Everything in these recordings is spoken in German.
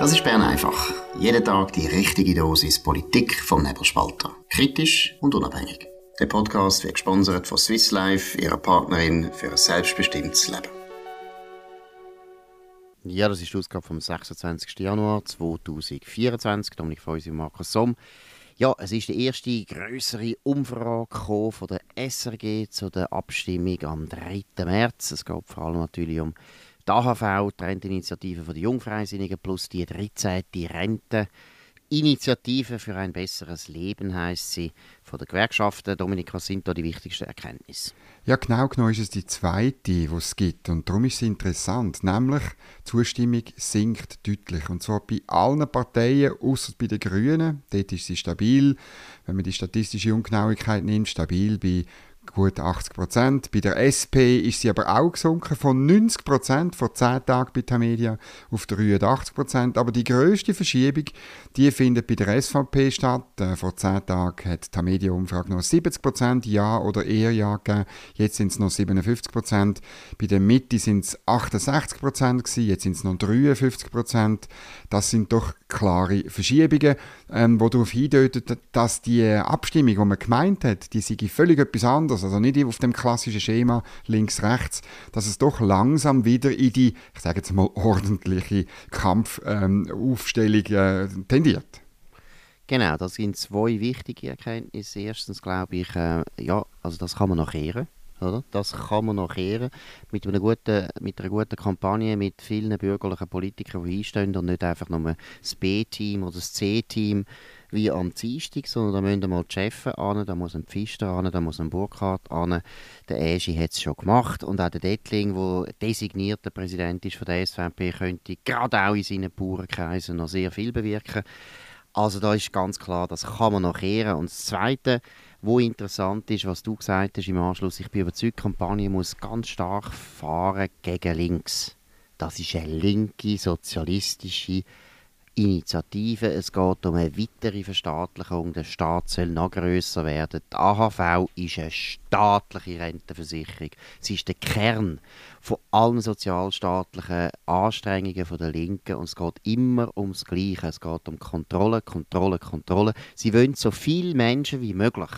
Das ist Bern einfach. Jeden Tag die richtige Dosis Politik vom Nebelspalter. Kritisch und unabhängig. Der Podcast wird gesponsert von Swiss Life, ihrer Partnerin für ein selbstbestimmtes Leben. Ja, das ist die Ausgabe vom 26. Januar 2024. Dominik Feusi und Markus Somm. Ja, es ist die erste größere Umfrage von der SRG zu der Abstimmung am 3. März. Es geht vor allem natürlich um die AHV, die Renteninitiative der Jungfreisinnigen, plus die 13. Renteninitiative für ein besseres Leben, heißt sie, von der Gewerkschaften. Dominik, was sind da die wichtigsten Erkenntnisse? Ja, genau genommen ist es die zweite, die es gibt. Und darum ist es interessant. Nämlich, die Zustimmung sinkt deutlich. Und zwar bei allen Parteien, außer bei den Grünen. Dort ist sie stabil. Wenn man die statistische Ungenauigkeit nimmt, stabil bei gut 80 Prozent. Bei der SP ist sie aber auch gesunken von 90 Prozent vor 10 Tagen bei Tamedia auf 83 Prozent. Aber die größte Verschiebung, die findet bei der SVP statt. Äh, vor 10 Tagen hat Tamedia Umfrage noch 70 Prozent Ja oder eher Ja gegeben. Jetzt sind es noch 57 Prozent. Bei der Mitte sind es 68 Prozent Jetzt sind es noch 53 Prozent. Das sind doch klare Verschiebungen, ähm, die darauf hindeuten, dass die Abstimmung, die man gemeint hat, die sei völlig etwas anderes anders, also nicht auf dem klassischen Schema links-rechts, dass es doch langsam wieder in die, ich sage jetzt mal, ordentliche Kampfaufstellung ähm, äh, tendiert. Genau, das sind zwei wichtige Erkenntnisse. Erstens glaube ich, äh, ja, also das kann man noch ehren. Oder? Das kann man noch ehren. Mit, einer guten, mit einer guten Kampagne, mit vielen bürgerlichen Politikern, die einstehen und nicht einfach nur das B-Team oder das C-Team wie am Dienstag, sondern da müssen mal die Chefs an, da muss ein Pfister an, da muss ein Burkhardt an. Der Eschi hat es schon gemacht und auch der Dettling, der designierte Präsident ist von der SVP, könnte gerade auch in seinen Bauernkreisen noch sehr viel bewirken. Also da ist ganz klar, das kann man noch ehren. Und das Zweite, wo interessant ist, was du gesagt hast im Anschluss, ich bin überzeugt, die Kampagne muss ganz stark fahren gegen links. Das ist eine linke, sozialistische Initiative. Es geht um eine weitere Verstaatlichung. Der Staat soll noch grösser werden. Die AHV ist eine staatliche Rentenversicherung. Sie ist der Kern von allen sozialstaatlichen Anstrengungen der Linken. Und es geht immer ums Gleiche. Es geht um Kontrolle, Kontrolle, Kontrolle. Sie wollen so viele Menschen wie möglich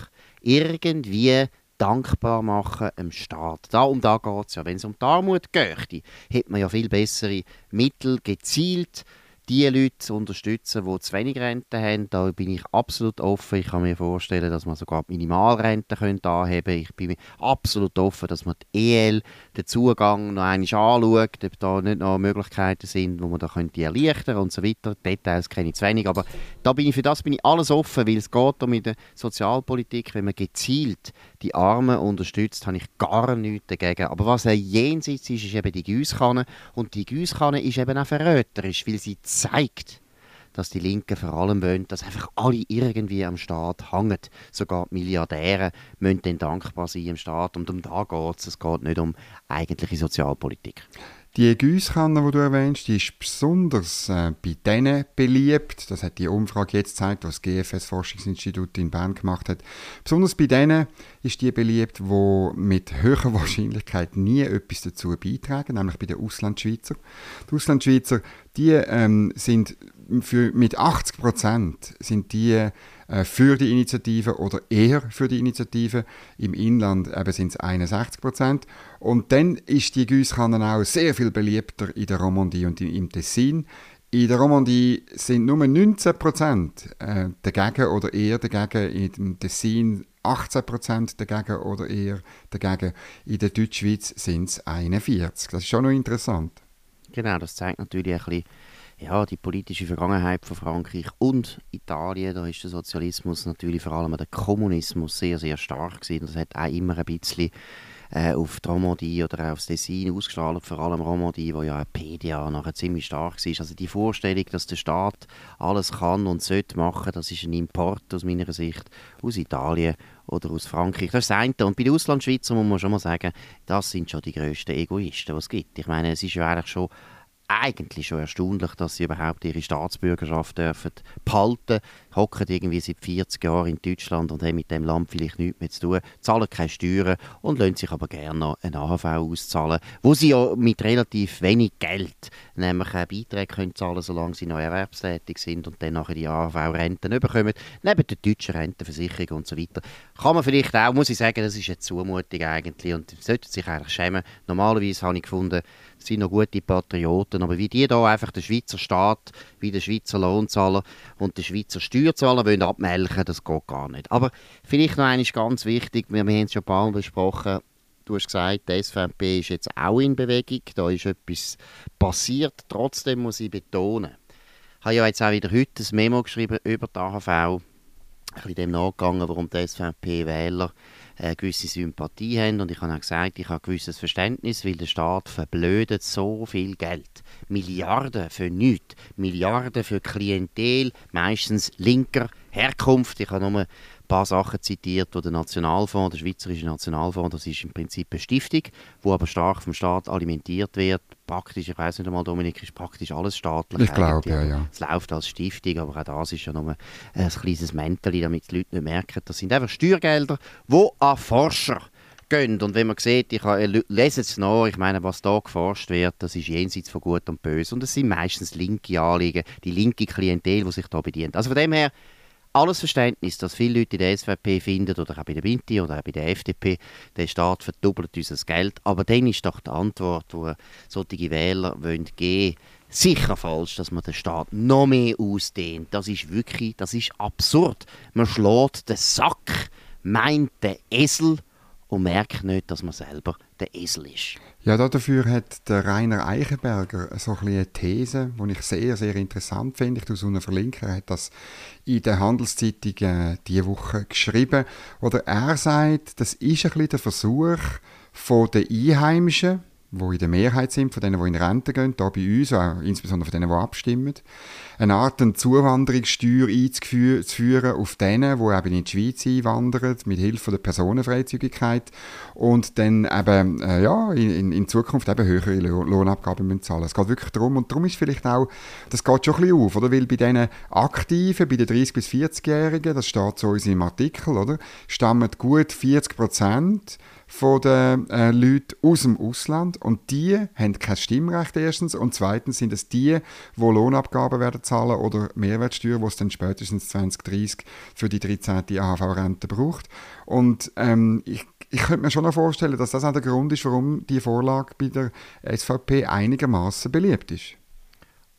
irgendwie dankbar machen dem Staat. Da, um da geht es ja. Wenn es um die Armut geht, hätte man ja viel bessere Mittel gezielt die Leute zu unterstützen, die zu wenig Rente haben. Da bin ich absolut offen. Ich kann mir vorstellen, dass man sogar die Minimalrente könnte anheben könnte. Ich bin absolut offen, dass man die EL, den Zugang noch einmal anschaut, ob da nicht noch Möglichkeiten sind, wo man da könnte erleichtern und so weiter. Details kenne ich zu wenig, aber da bin ich, für das bin ich alles offen, weil es geht um in der Sozialpolitik, wenn man gezielt die Armen unterstützt, habe ich gar nichts dagegen. Aber was ein Jenseits ist, ist eben die Gießkanne und die Gießkanne ist eben auch verräterisch, weil sie zeigt, dass die Linken vor allem wollen, dass einfach alle irgendwie am Staat hängen. Sogar die Milliardäre müssen dann dankbar sein im Staat. Und um da geht es. Es geht nicht um eigentliche Sozialpolitik. Die Giesskanne, die du erwähnst, die ist besonders äh, bei denen beliebt. Das hat die Umfrage jetzt gezeigt, was das GFS Forschungsinstitut in Bern gemacht hat. Besonders bei denen ist die beliebt, die mit höherer Wahrscheinlichkeit nie etwas dazu beitragen, nämlich bei den Auslandschweizer. Die Auslandschweizer, die ähm, sind für, mit 80 Prozent sind die äh, für die Initiative oder eher für die Initiative. Im Inland sind es 61 Prozent. Und dann ist die Gießkanne auch sehr viel beliebter in der Romandie und im Tessin. In der Romandie sind nur 19 Prozent äh, dagegen oder eher dagegen. Im Tessin 18 Prozent dagegen oder eher dagegen. In der Deutschschweiz sind es 41. Das ist schon noch interessant. Genau, das zeigt natürlich ein bisschen ja, die politische Vergangenheit von Frankreich und Italien, da ist der Sozialismus natürlich vor allem der Kommunismus sehr, sehr stark gewesen. Das hat auch immer ein bisschen äh, auf die Romandie oder aufs Dessin ausgestrahlt, vor allem Romandie, wo ja PDA nachher ziemlich stark war. Also die Vorstellung, dass der Staat alles kann und sollte machen, das ist ein Import aus meiner Sicht aus Italien oder aus Frankreich. Das ist das eine. Und bei den Auslandschweizern muss man schon mal sagen, das sind schon die grössten Egoisten, die es gibt. Ich meine, es ist ja eigentlich schon eigentlich schon erstaunlich, dass sie überhaupt ihre Staatsbürgerschaft dürfen behalten. Hocken irgendwie seit 40 Jahren in Deutschland und haben mit dem Land vielleicht nichts mehr zu tun, zahlen keine Steuern und lassen sich aber gerne noch eine AHV auszahlen, wo sie ja mit relativ wenig Geld nämlich auch Beiträge können zahlen solange sie noch erwerbstätig sind und dann nachher die AHV-Renten bekommen, neben der deutschen Rentenversicherung und so weiter. Kann man vielleicht auch, muss ich sagen, das ist eine Zumutung eigentlich und sollte sich eigentlich schämen. Normalerweise habe ich gefunden, sind noch gute Patrioten, aber wie die da einfach den Schweizer Staat, wie den Schweizer Lohnzahler und den Schweizer Steuerzahler wollen abmelken, das geht gar nicht. Aber vielleicht noch eines ganz wichtig, wir, wir haben es schon ein paar Mal besprochen, du hast gesagt, die SVP ist jetzt auch in Bewegung, da ist etwas passiert, trotzdem muss ich betonen, ich habe ja jetzt auch wieder heute ein Memo geschrieben über die AHV, ein bisschen dem nachgegangen, warum die SVP-Wähler eine gewisse Sympathie haben. Und ich habe auch gesagt, ich habe ein gewisses Verständnis, weil der Staat verblödet so viel Geld. Milliarden für nichts. Milliarden für Klientel, meistens linker Herkunft. Ich habe nur paar Sachen zitiert, wo der Nationalfonds, der Schweizerische Nationalfonds, das ist im Prinzip eine Stiftung, wo aber stark vom Staat alimentiert wird. Praktisch, ich weiß nicht einmal, Dominik, ist praktisch alles staatlich. Ich glaube, ja, ja. Es läuft als Stiftung, aber auch das ist ja nur ein kleines Mäntel, damit die Leute nicht merken. Das sind einfach Steuergelder, die an Forscher gehen. Und wenn man sieht, ich lese es nach, ich meine, was da geforscht wird, das ist jenseits von Gut und Böse. Und es sind meistens linke Anliegen, die linke Klientel, die sich da bedient. Also von dem her, alles Verständnis, dass viele Leute in der SVP finden, oder auch bei der Binti oder auch bei der FDP, der Staat verdoppelt unser Geld. Aber dann ist doch die Antwort, die solche Wähler wollen geben sicher falsch, dass man den Staat noch mehr ausdehnt. Das ist wirklich, das ist absurd. Man schlägt den Sack, meint den Esel und merkt nicht, dass man selber der Esel ist. Ja, dafür hat der Rainer Eichenberger so ein eine These, die ich sehr, sehr interessant finde. Ich tue eine verlinken. Er hat das in der Handelszeitung äh, diese Woche geschrieben. Oder er sagt, das ist ein bisschen der Versuch von den Einheimischen, die in der Mehrheit sind, von denen, die in Rente gehen, hier bei uns, auch insbesondere von denen, die abstimmen, eine Art eine Zuwanderungssteuer einzuführen auf denen, die eben in die Schweiz einwandern, mit Hilfe der Personenfreizügigkeit und dann eben, äh, ja, in, in Zukunft eben höhere Lohnabgaben müssen zahlen. Es geht wirklich darum, und darum ist vielleicht auch, das geht schon ein bisschen auf, oder? Weil bei diesen Aktiven, bei den 30- bis 40-Jährigen, das steht so in unserem Artikel, oder? Stammen gut 40 Prozent von den äh, Leuten aus dem Ausland und die haben kein Stimmrecht erstens und zweitens sind es die, die Lohnabgaben werden zahlen oder Mehrwertsteuer, die es dann spätestens 2030 für die 13. AHV-Rente braucht. Und ähm, ich, ich könnte mir schon noch vorstellen, dass das auch der Grund ist, warum die Vorlage bei der SVP einigermaßen beliebt ist.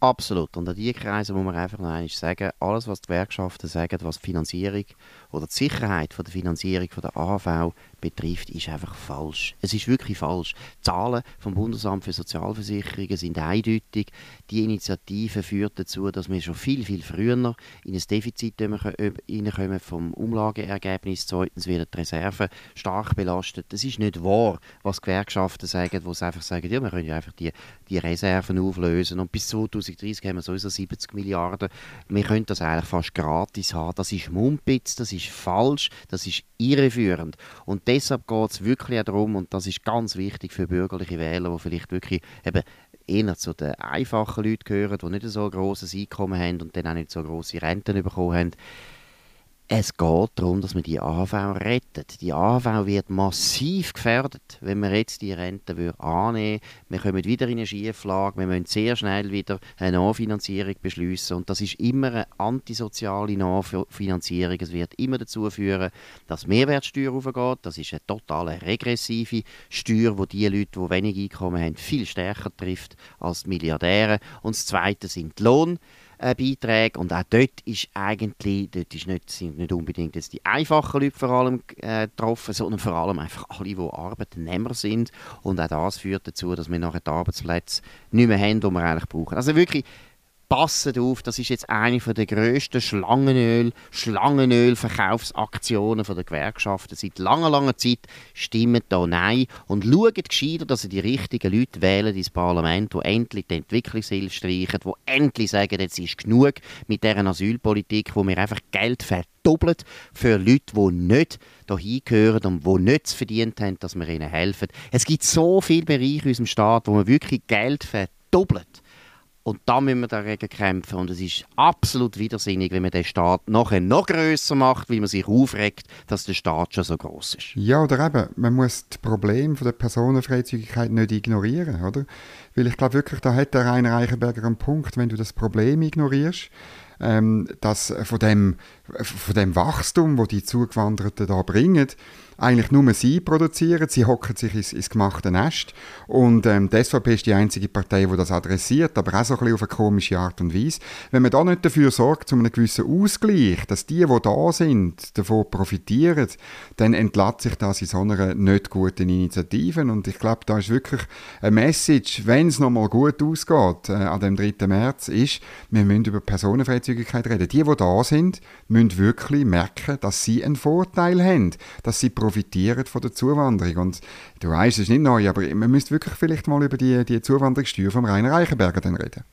Absolut. Und an diese Kreise muss man einfach noch einmal sagen, alles, was die Gewerkschaften sagen, was die Finanzierung oder die Sicherheit von der Finanzierung von der AHV betrifft, ist einfach falsch. Es ist wirklich falsch. Die Zahlen vom Bundesamt für Sozialversicherungen sind eindeutig. Die Initiative führt dazu, dass wir schon viel, viel früher in ein Defizit reinkommen vom Umlageergebnis. Zweitens werden die Reserven stark belastet. Das ist nicht wahr, was Gewerkschaften sagen, wo sie einfach sagen, ja, wir können ja einfach die, die Reserven auflösen und bis 2030 haben wir sowieso 70 Milliarden. Wir können das eigentlich fast gratis haben. Das ist Mumpitz, das ist falsch, das ist irreführend. Und deshalb geht es wirklich auch darum, und das ist ganz wichtig für bürgerliche Wähler, die vielleicht wirklich eben eher zu den einfachen Leuten gehören, die nicht so ein grosses Einkommen haben und dann auch nicht so grosse Renten bekommen haben, es geht darum, dass man die AHV rettet. Die AHV wird massiv gefährdet, wenn man jetzt die Rente annehmen würde. Wir kommen wieder in eine Schieflage, wir müssen sehr schnell wieder eine Nachfinanzierung beschließen und das ist immer eine antisoziale Nachfinanzierung. Es wird immer dazu führen, dass die Mehrwertsteuer aufgeht. Das ist eine total regressive Steuer, die die Leute, die wenig Einkommen haben, viel stärker trifft als die Milliardäre. Und das Zweite sind die Lohn äh, Beiträge. Und auch dort ist eigentlich, dort ist nicht, sind nicht unbedingt jetzt die einfachen Leute vor allem äh, getroffen, sondern vor allem einfach alle, die Arbeitnehmer sind. Und auch das führt dazu, dass wir nachher die Arbeitsplätze nicht mehr haben, die wir eigentlich brauchen. Also wirklich passet auf, das ist jetzt eine der grössten Schlangenöl, Schlangenöl-Verkaufsaktionen der Gewerkschaften seit langer, langer Zeit. Stimmt da Nein und schaut gescheiter, dass sie die richtigen Leute wählen ins Parlament, die endlich die Entwicklungshilfe streichen, die endlich sagen, jetzt ist genug mit dieser Asylpolitik, wo wir einfach Geld verdoppelt für Leute, die nicht hierher gehören und die nichts verdient haben, dass wir ihnen helfen. Es gibt so viele Bereiche in unserem Staat, wo man wirklich Geld verdoppelt Und da müssen wir dagegen kämpfen. Und es ist absolut widersinnig, wenn man den Staat nachher noch grösser macht, weil man sich aufregt, dass der Staat schon so groß ist. Ja, oder eben, man muss das Problem der Personenfreizügigkeit nicht ignorieren, oder? Weil ich glaube wirklich, da hat der Rainer Eichenberger einen Punkt, wenn du das Problem ignorierst, ähm, dass von dem, von dem Wachstum, wo die Zugewanderten da bringen, eigentlich nur sie produzieren. Sie hocken sich ins, ins gemachte Nest. Und ähm, die SVP ist die einzige Partei, die das adressiert, aber auch so ein bisschen auf eine komische Art und Weise. Wenn man da nicht dafür sorgt, zu einem gewissen Ausgleich, dass die, die da sind, davon profitieren, dann entlädt sich das in so einer nicht guten Initiative. Und ich glaube, da ist wirklich eine Message, wenn es nochmal gut ausgeht, äh, an dem 3. März, ist, wir müssen über Personenfreizügigkeit reden. Die, die da sind, müssen wirklich merken, dass sie einen Vorteil haben, dass sie profitieren von der Zuwanderung. Und du weißt, es ist nicht neu, aber man müsste wirklich vielleicht mal über die, die Zuwanderungssteuer vom Rainer Reichenberger dann reden.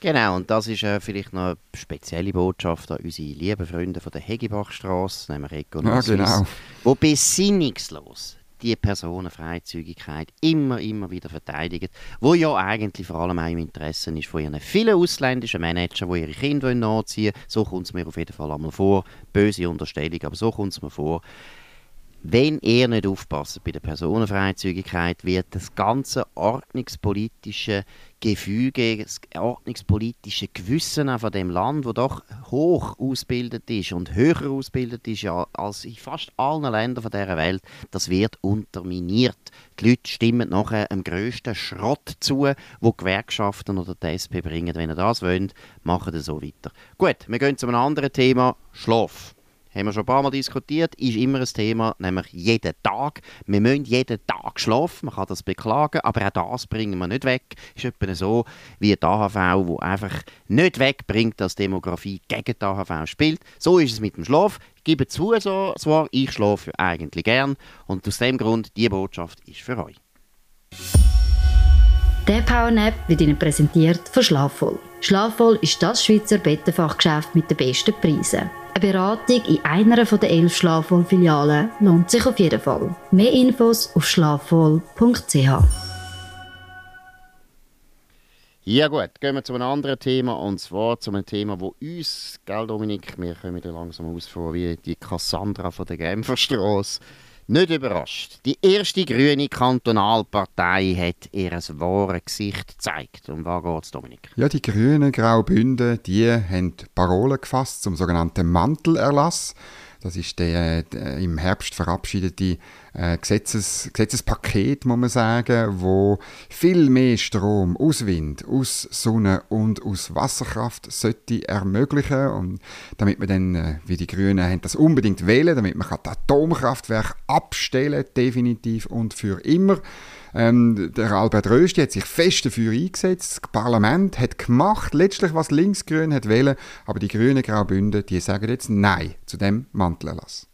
Genau, und das ist äh, vielleicht noch eine spezielle Botschaft an unsere lieben Freunde von der Hegebachstraße, nämlich Eco ja, genau. wo besinnungslos die Personenfreizügigkeit immer, immer wieder verteidigen, wo ja eigentlich vor allem auch im Interesse ist von ihren vielen ausländischen Managern, die ihre Kinder nachziehen wollen. So kommt es mir auf jeden Fall einmal vor. Böse Unterstellung, aber so kommt es mir vor. Wenn ihr nicht aufpasst bei der Personenfreizügigkeit, wird das ganze ordnungspolitische Gefüge, das ordnungspolitische Gewissen von dem Land, wo doch hoch ausgebildet ist und höher ausgebildet ist als in fast allen Ländern dieser Welt, das wird unterminiert. Die Leute stimmen nachher dem grössten Schrott zu, wo Gewerkschaften oder die SP bringen. Wenn ihr das wollt, macht ihr so weiter. Gut, wir gehen zu einem anderen Thema, Schlaf haben wir schon ein paar Mal diskutiert, ist immer ein Thema, nämlich jeden Tag. Wir müssen jeden Tag schlafen, man kann das beklagen, aber auch das bringen wir nicht weg. Ist etwa so wie die AHV, wo einfach nicht wegbringt, dass Demografie gegen die AHV spielt. So ist es mit dem Schlaf. Ich gebe zu, so, zwar, ich schlafe eigentlich gern und aus dem Grund, die Botschaft ist für euch. Der Powernap wird Ihnen präsentiert von Schlafvoll. Schlafvoll ist das Schweizer Bettenfachgeschäft mit den besten Preisen. Eine Beratung in einer der elf Schlafvoll-Filialen lohnt sich auf jeden Fall. Mehr Infos auf schlafvoll.ch. Ja gut, gehen wir zu einem anderen Thema und zwar zu einem Thema, wo uns, gell Dominik, wir kommen langsam aus wie die Cassandra von der Genferstrasse, nicht überrascht. Die erste grüne Kantonalpartei hat ihr wahres Gesicht gezeigt. Um was geht es, Dominik? Ja, die grünen Graubünden, die haben Parolen gefasst zum sogenannten Mantelerlass. Das ist der, der im Herbst verabschiedete äh, Gesetzes, Gesetzespaket, muss man sagen, wo viel mehr Strom aus Wind, aus Sonne und aus Wasserkraft sollte ermöglichen und damit man dann, äh, wie die Grünen haben das unbedingt wählen, damit man das Atomkraftwerk abstellen definitiv und für immer. Ähm, der Albert Rösti hat sich fest dafür eingesetzt. Das Parlament hat gemacht, letztlich was Linksgrün hat wählen, aber die Grünen Graubünden, die sagen jetzt Nein zu dem Mantelerlass.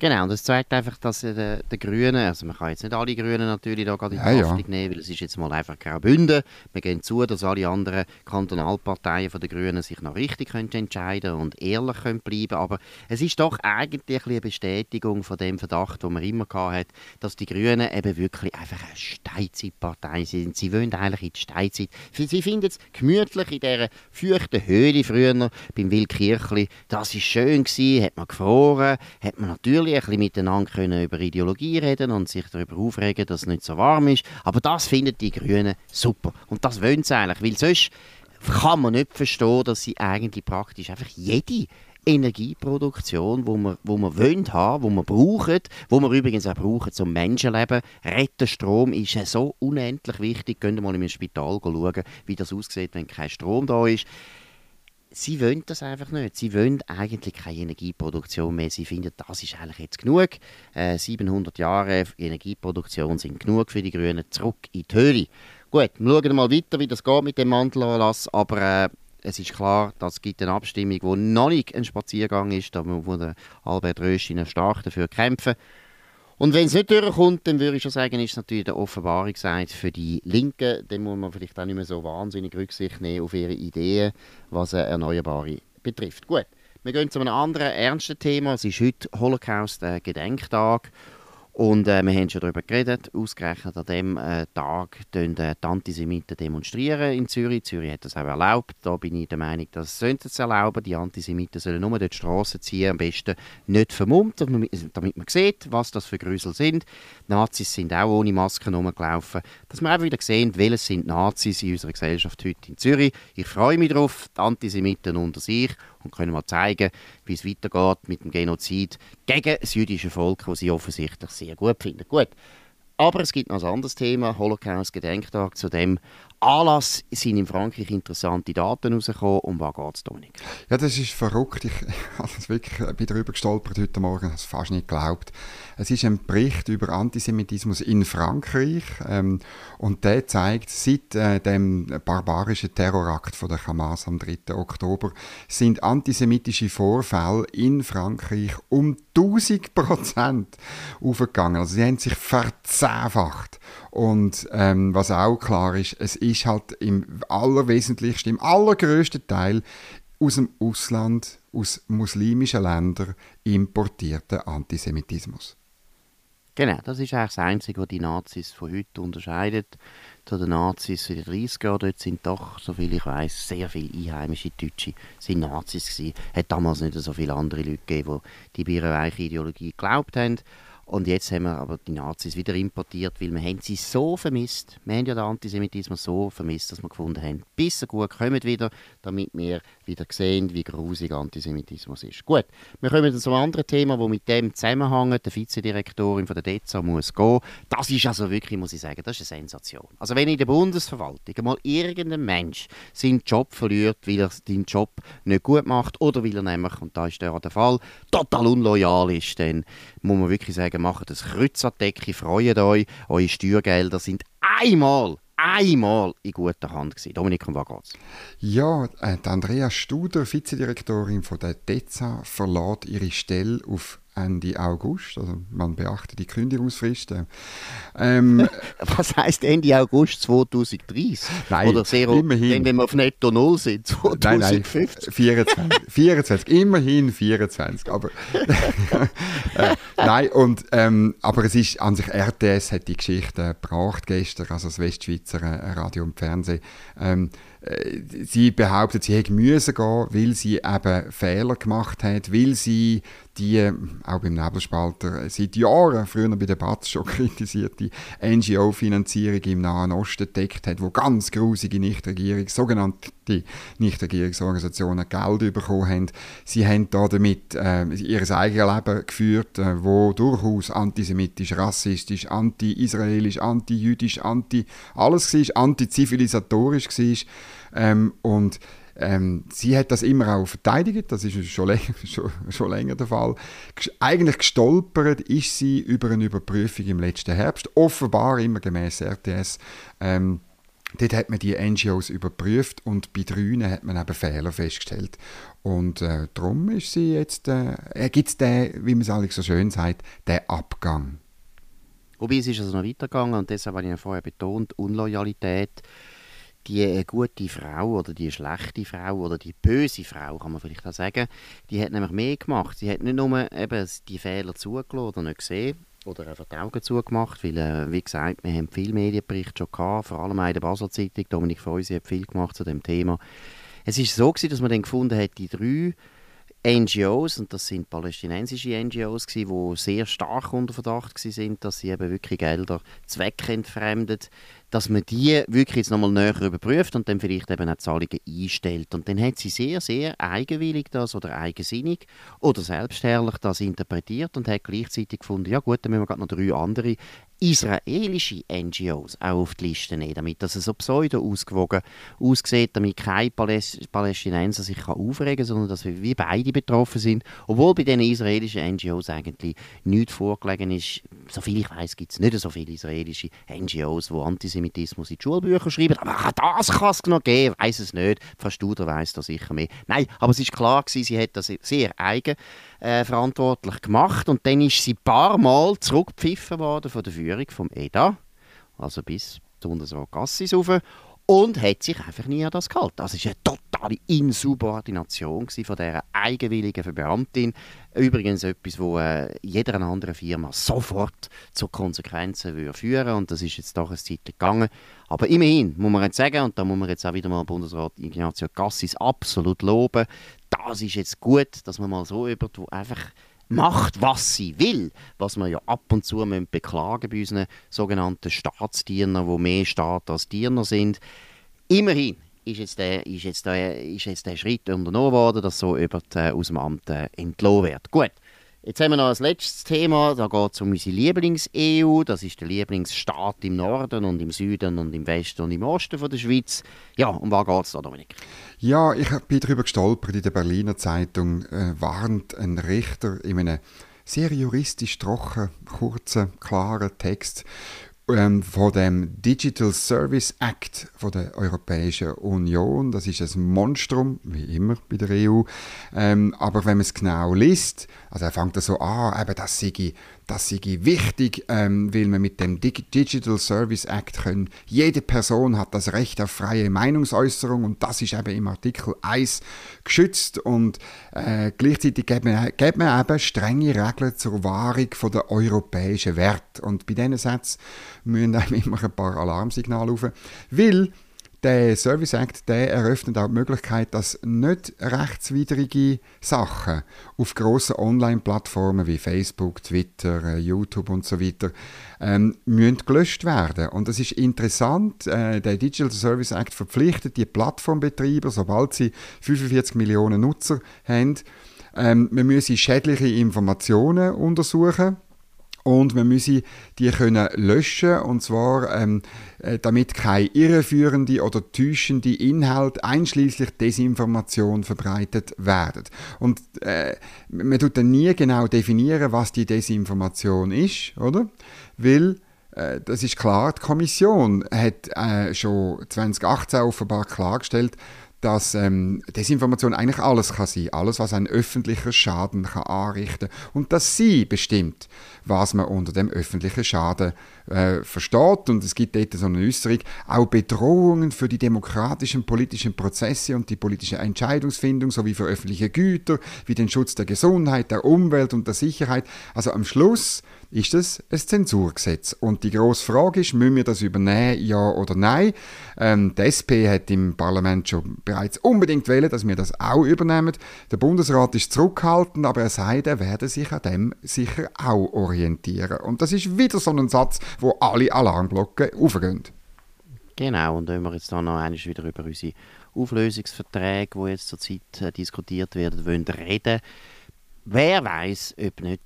Genau, und das zeigt einfach, dass der, der Grünen, also man kann jetzt nicht alle Grünen natürlich da gerade in die ja, Haftung ja. nehmen, weil es ist jetzt mal einfach Graubünden. Wir gehen zu, dass alle anderen Kantonalparteien von der Grünen sich noch richtig können entscheiden und ehrlich können bleiben aber es ist doch eigentlich eine Bestätigung von dem Verdacht, den man immer hat, dass die Grünen eben wirklich einfach eine Steinzeitpartei sind. Sie wollen eigentlich in die Steinzeit. Sie finden es gemütlich in dieser feuchten Höhle früher beim Wildkirchli. Das war schön gewesen, hat man gefroren, hat man natürlich natürlich ein bisschen miteinander können über Ideologie reden und sich darüber aufregen, dass es nicht so warm ist. Aber das finden die Grünen super. Und das wollen sie eigentlich, weil sonst kann man nicht verstehen, dass sie eigentlich praktisch einfach jede Energieproduktion, wo wir, wo wir wollen haben, wo wir brauchen, wo wir übrigens auch brauchen zum Menschenleben. Retten Strom ist so unendlich wichtig. Könnt ihr mal in einem Spital schauen, wie das aussieht, wenn kein Strom da ist sie wollen das einfach nicht. Sie wollen eigentlich keine Energieproduktion mehr. Sie finden, das ist eigentlich jetzt genug. Äh, 700 Jahre Energieproduktion sind genug für die Grünen. Zurück in die Höhle. Gut, wir schauen mal weiter, wie das geht mit dem Mantelerlass. Aber äh, es ist klar, es gibt eine Abstimmung, die noch nicht ein Spaziergang ist. Da muss Albert Röschin stark dafür kämpfen. Und wenn es nicht durchkommt, dann würde ich schon sagen, ist es natürlich der Offenbarungsseite für die Linken. Dann muss man vielleicht auch nicht mehr so wahnsinnig Rücksicht nehmen auf ihre Ideen, was Erneuerbare betrifft. Gut, wir gehen zu einem anderen ernsten Thema. Es ist heute Holocaust-Gedenktag. Und äh, wir haben schon darüber geredet, ausgerechnet an diesem äh, Tag äh, die Antisemiten demonstrieren in Zürich. Zürich hat das auch erlaubt. Da bin ich der Meinung, das sollten sie erlauben. Die Antisemiten sollen nur durch die Straße ziehen, am besten nicht vermummt, damit man sieht, was das für Grüsel sind. Die Nazis sind auch ohne Masken rumgelaufen. Dass wir auch wieder sehen, welche sind Nazis in unserer Gesellschaft heute in Zürich. Ich freue mich darauf, die Antisemiten unter sich und können mal zeigen, wie es weitergeht mit dem Genozid gegen das jüdische Volk, das sie offensichtlich sehr gut finden. Gut. Aber es gibt noch ein anderes Thema, Holocaust-Gedenktag. Zu dem Anlass sind in Frankreich interessante Daten rausgekommen. Um was geht es, Dominik? Ja, das ist verrückt. Ich habe wirklich bin darüber gestolpert heute Morgen, habe es fast nicht geglaubt. Es ist ein Bericht über Antisemitismus in Frankreich ähm, und der zeigt, seit äh, dem barbarischen Terrorakt von der Hamas am 3. Oktober sind antisemitische Vorfälle in Frankreich um 1000 Prozent aufgegangen. Also sie haben sich verzehnfacht. Und ähm, was auch klar ist, es ist halt im allerwesentlichsten, im allergrößten Teil aus dem Ausland, aus muslimischen Ländern importierter Antisemitismus. Genau, das ist eigentlich das Einzige, was die Nazis von heute unterscheidet. Zu den Nazis in den 30 Jahren, dort sind doch, soviel ich weiß, sehr viele einheimische Deutsche sind Nazis gewesen. Es hat damals nicht so viele andere Leute gegeben, die die ihrer Ideologie geglaubt haben. Und jetzt haben wir aber die Nazis wieder importiert, weil wir haben sie so vermisst. Wir haben ja den Antisemitismus so vermisst, dass wir gefunden haben, bis gut kommen wieder, damit wir wieder sehen, wie grusig Antisemitismus ist. Gut, wir kommen zu einem anderen Thema, das mit dem zusammenhängt. Die Vizedirektorin von der DEZA muss gehen. Das ist also wirklich, muss ich sagen, das ist eine Sensation. Also wenn in der Bundesverwaltung mal irgendein Mensch seinen Job verliert, weil er seinen Job nicht gut macht oder weil er nämlich, und da ist der Fall, total unloyal ist, dann muss man wirklich sagen, macht ein Kreuz an die Decke, freut euch, eure Steuergelder sind einmal einmal in guter Hand gewesen. Dominik, um was geht's? Ja, äh, Andrea Studer, Vizedirektorin von der DEZA, verlässt ihre Stelle auf Ende August. Also man beachte die Kündigungsfrist. Ähm, Was heißt Ende August 2030? Nein, Oder zero, immerhin. wenn wir auf Netto Null sind, 2050? Nein, nein, 24, 24 immerhin 24. Aber, äh, nein, und, ähm, aber es ist an sich, RTS hat die Geschichte gebracht gestern, also das Westschweizer äh, Radio und Fernsehen. Ähm, äh, sie behauptet, sie hätte müssen gehen, weil sie eben Fehler gemacht hat, weil sie die, auch beim Nebelspalter, seit Jahren, früher bei der Batz schon kritisierte NGO-Finanzierung im Nahen Osten deckt hat, wo ganz grusige Nichtregierungs-, sogenannte Nichtregierungsorganisationen Geld bekommen haben. Sie haben da damit äh, ihr eigenes Leben geführt, äh, wo durchaus antisemitisch, rassistisch, anti-israelisch, anti-jüdisch, anti alles war, anti-zivilisatorisch war. Ähm, und ähm, sie hat das immer auch verteidigt, das ist schon, länger, schon, schon länger der Fall. Eigentlich gestolpert ist sie über eine Überprüfung im letzten Herbst, offenbar immer gemäß RTS. Ähm, dort hat man die NGOs überprüft und bei drei hat man eben Fehler festgestellt. Und äh, darum ist sie jetzt, äh, gibt es den, wie man es eigentlich so schön sagt, den Abgang. Wobei es ist also noch weitergegangen und deshalb habe ich ja vorher betont, Unloyalität die gute Frau oder die schlechte Frau oder die böse Frau, kann man vielleicht auch sagen, die hat nämlich mehr gemacht. Sie hat nicht nur eben die Fehler zugelassen oder nicht gesehen oder einfach die Augen zugemacht, weil, äh, wie gesagt, wir haben viele Medienberichte schon gehabt, vor allem auch in der Basel Zeitung, Dominik Feusi hat viel gemacht zu dem Thema. Es ist so gewesen, dass man dann gefunden hat, die drei NGOs, und das sind palästinensische NGOs, gewesen, die sehr stark unter Verdacht waren, dass sie eben wirklich Gelder zweckentfremdet dass man die wirklich jetzt nochmal näher überprüft und dann vielleicht eben auch Zahlungen einstellt. Und dann hat sie sehr, sehr eigenwillig das oder eigensinnig oder selbstherrlich das interpretiert und hat gleichzeitig gefunden, ja gut, dann müssen wir gerade noch drei andere israelische NGOs auch auf die Liste nehmen, damit das so pseudo ausgewogen aussieht, damit kein Palästinenser sich kann aufregen kann, sondern dass wir beide betroffen sind. Obwohl bei den israelischen NGOs eigentlich nichts vorgelegen ist. Soviel ich weiß, gibt es nicht so viele israelische NGOs, die Antisemitismus in die Schulbücher schreiben. Aber das kann es noch geben, weiß es nicht. Frau Studer weiß da sicher mehr. Nein, aber es ist klar gewesen, sie hat das sehr eigen äh, verantwortlich gemacht und dann ist sie ein paar Mal zurückgepfiffen worden von der Führung vom EDA, also bis zu Bundesrat Gassis rauf und hat sich einfach nie an das gehalten. Das ist eine total totale Insubordination von dieser eigenwilligen Beamtin. Übrigens etwas, wo äh, jeder anderen Firma sofort zu Konsequenzen würde führen und das ist jetzt doch eine Zeit gegangen. Aber immerhin muss man jetzt sagen, und da muss man jetzt auch wieder mal Bundesrat Ignazio Cassis absolut loben, das ist jetzt gut, dass man mal so über wo einfach macht, was sie will, was wir ja ab und zu beklagen bei unseren sogenannten Staatsdienern, die mehr Staat als Diener sind. Immerhin ist jetzt der, ist jetzt der, ist jetzt der Schritt unternommen worden, dass so die, äh, aus dem Amt äh, entlohnt wird. Gut. Jetzt haben wir noch als letztes Thema, da geht es um unsere Lieblings-EU, das ist der Lieblingsstaat im Norden und im Süden und im Westen und im Osten von der Schweiz. Ja, um was geht es da, Dominik? Ja, ich bin darüber gestolpert, in der Berliner Zeitung äh, warnt ein Richter in einem sehr juristisch trocken, kurzen, klaren Text ähm, von dem Digital Service Act von der Europäischen Union. Das ist ein Monstrum, wie immer bei der EU. Ähm, aber wenn man es genau liest, also er fängt so an, eben, das sei das sei wichtig, ähm, weil man mit dem Digital Service Act können, jede Person hat das Recht auf freie Meinungsäußerung und das ist eben im Artikel 1 geschützt und äh, gleichzeitig gibt man, gibt man eben strenge Regeln zur Wahrung von der europäischen Werte und bei diesen Sätzen müssen einem immer ein paar Alarmsignale rufen, weil der Service Act der eröffnet auch die Möglichkeit, dass nicht rechtswidrige Sachen auf grossen Online-Plattformen wie Facebook, Twitter, äh, YouTube und so weiter ähm, müssen gelöscht werden. Und das ist interessant. Äh, der Digital Service Act verpflichtet die Plattformbetreiber, sobald sie 45 Millionen Nutzer haben, ähm, man müsse schädliche Informationen untersuchen und man müsse die können löschen und zwar ähm, äh, damit keine irreführende oder täuschende Inhalt einschließlich Desinformation verbreitet werden. Und äh, man tut dann nie genau definieren, was die Desinformation ist, oder? Weil äh, das ist klar, die Kommission hat äh, schon 2018 offenbar klargestellt, dass ähm, Desinformation eigentlich alles kann sein, alles, was einen öffentlichen Schaden kann anrichten und dass sie bestimmt, was man unter dem öffentlichen Schaden äh, versteht. Und es gibt dort so eine Äußerung, auch Bedrohungen für die demokratischen politischen Prozesse und die politische Entscheidungsfindung sowie für öffentliche Güter, wie den Schutz der Gesundheit, der Umwelt und der Sicherheit. Also am Schluss ist es ein Zensurgesetz. Und die grosse Frage ist, müssen wir das übernehmen, ja oder nein? Ähm, die SP hat im Parlament schon bereits unbedingt wählen, dass wir das auch übernehmen. Der Bundesrat ist zurückhaltend, aber er sagt, er werde sich an dem sicher auch orientieren. Und das ist wieder so ein Satz, wo alle Alarmglocken aufgehen. Genau, und wenn wir jetzt dann noch einmal wieder über unsere Auflösungsverträge, die jetzt zurzeit äh, diskutiert werden, wollen reden Wer weiß, ob nicht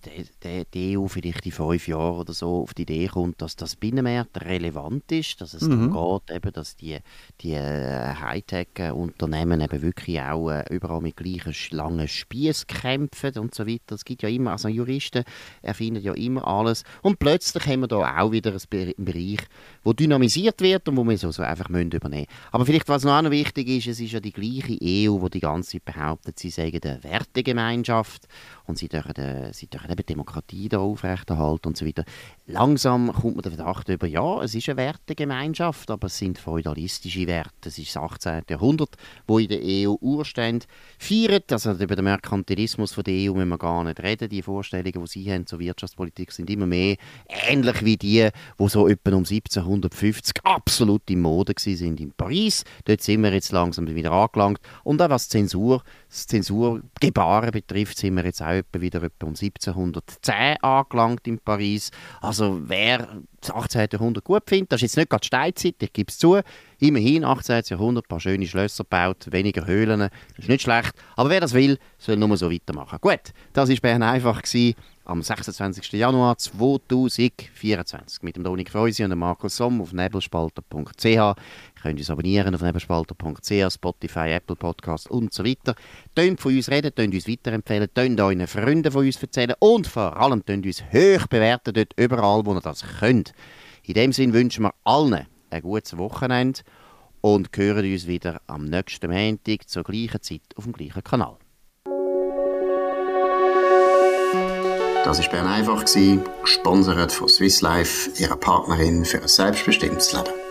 die, EU vielleicht in fünf Jahren oder so auf die Idee kommt, dass das Binnenmarkt relevant ist, dass es mhm. darum geht, eben, dass die, die äh, Hightech-Unternehmen eben wirklich auch äh, überall mit gleichen langen Spieß kämpfen und so weiter. Es gibt ja immer, also Juristen erfinden ja immer alles und plötzlich haben wir da auch wieder einen Bereich, wo dynamisiert wird und wo wir so, so einfach müssen übernehmen Aber vielleicht, was noch wichtig ist, es ist ja die gleiche EU, die die ganze Zeit behauptet, sie sagen eine Wertegemeinschaft und sie dürfen, äh, sie dürfen eben Demokratie da aufrechterhalten und so weiter. Langsam kommt man der Verdacht über, ja, es ist eine Wertegemeinschaft, aber es sind feudalistische Werte. Es ist das 18. Jahrhundert, wo in der EU Urstände feiert. Also über den Merkantilismus von der EU müssen wir gar nicht reden. Die Vorstellungen, die sie haben zur Wirtschaftspolitik, sind immer mehr ähnlich wie die, die so etwa um 1750 absolut in Mode sind in Paris. Dort sind wir jetzt langsam wieder angelangt. Und auch was Zensur, das Zensurgebaren betrifft, sind wir jetzt auch wieder etwa um 1710 angelangt in Paris. Also wer das 18. Jahrhundert gut findet, das ist jetzt nicht gerade Steinzeit, ich gebe es zu. Immerhin 18. Jahrhundert, ein paar schöne Schlösser gebaut, weniger Höhlen, das ist nicht schlecht. Aber wer das will, soll nur so weitermachen. Gut, das war Bern einfach gewesen, am 26. Januar 2024 mit dem Dominik Freusi und dem Markus Somm auf nebelspalter.ch. Ihr könnt uns abonnieren auf nebelspalter.ch, Spotify, Apple Podcast und so weiter. Tönt von uns reden, tönt uns weiterempfehlen, tönt euren Freunden von uns erzählen und vor allem tönt uns hoch bewerten dort überall, wo ihr das könnt. In dem Sinne wünschen wir allen ein gutes Wochenende und hören uns wieder am nächsten Montag zur gleichen Zeit auf dem gleichen Kanal. Das war Bern einfach, gesponsert von Swiss Life, ihrer Partnerin für ein selbstbestimmtes Leben.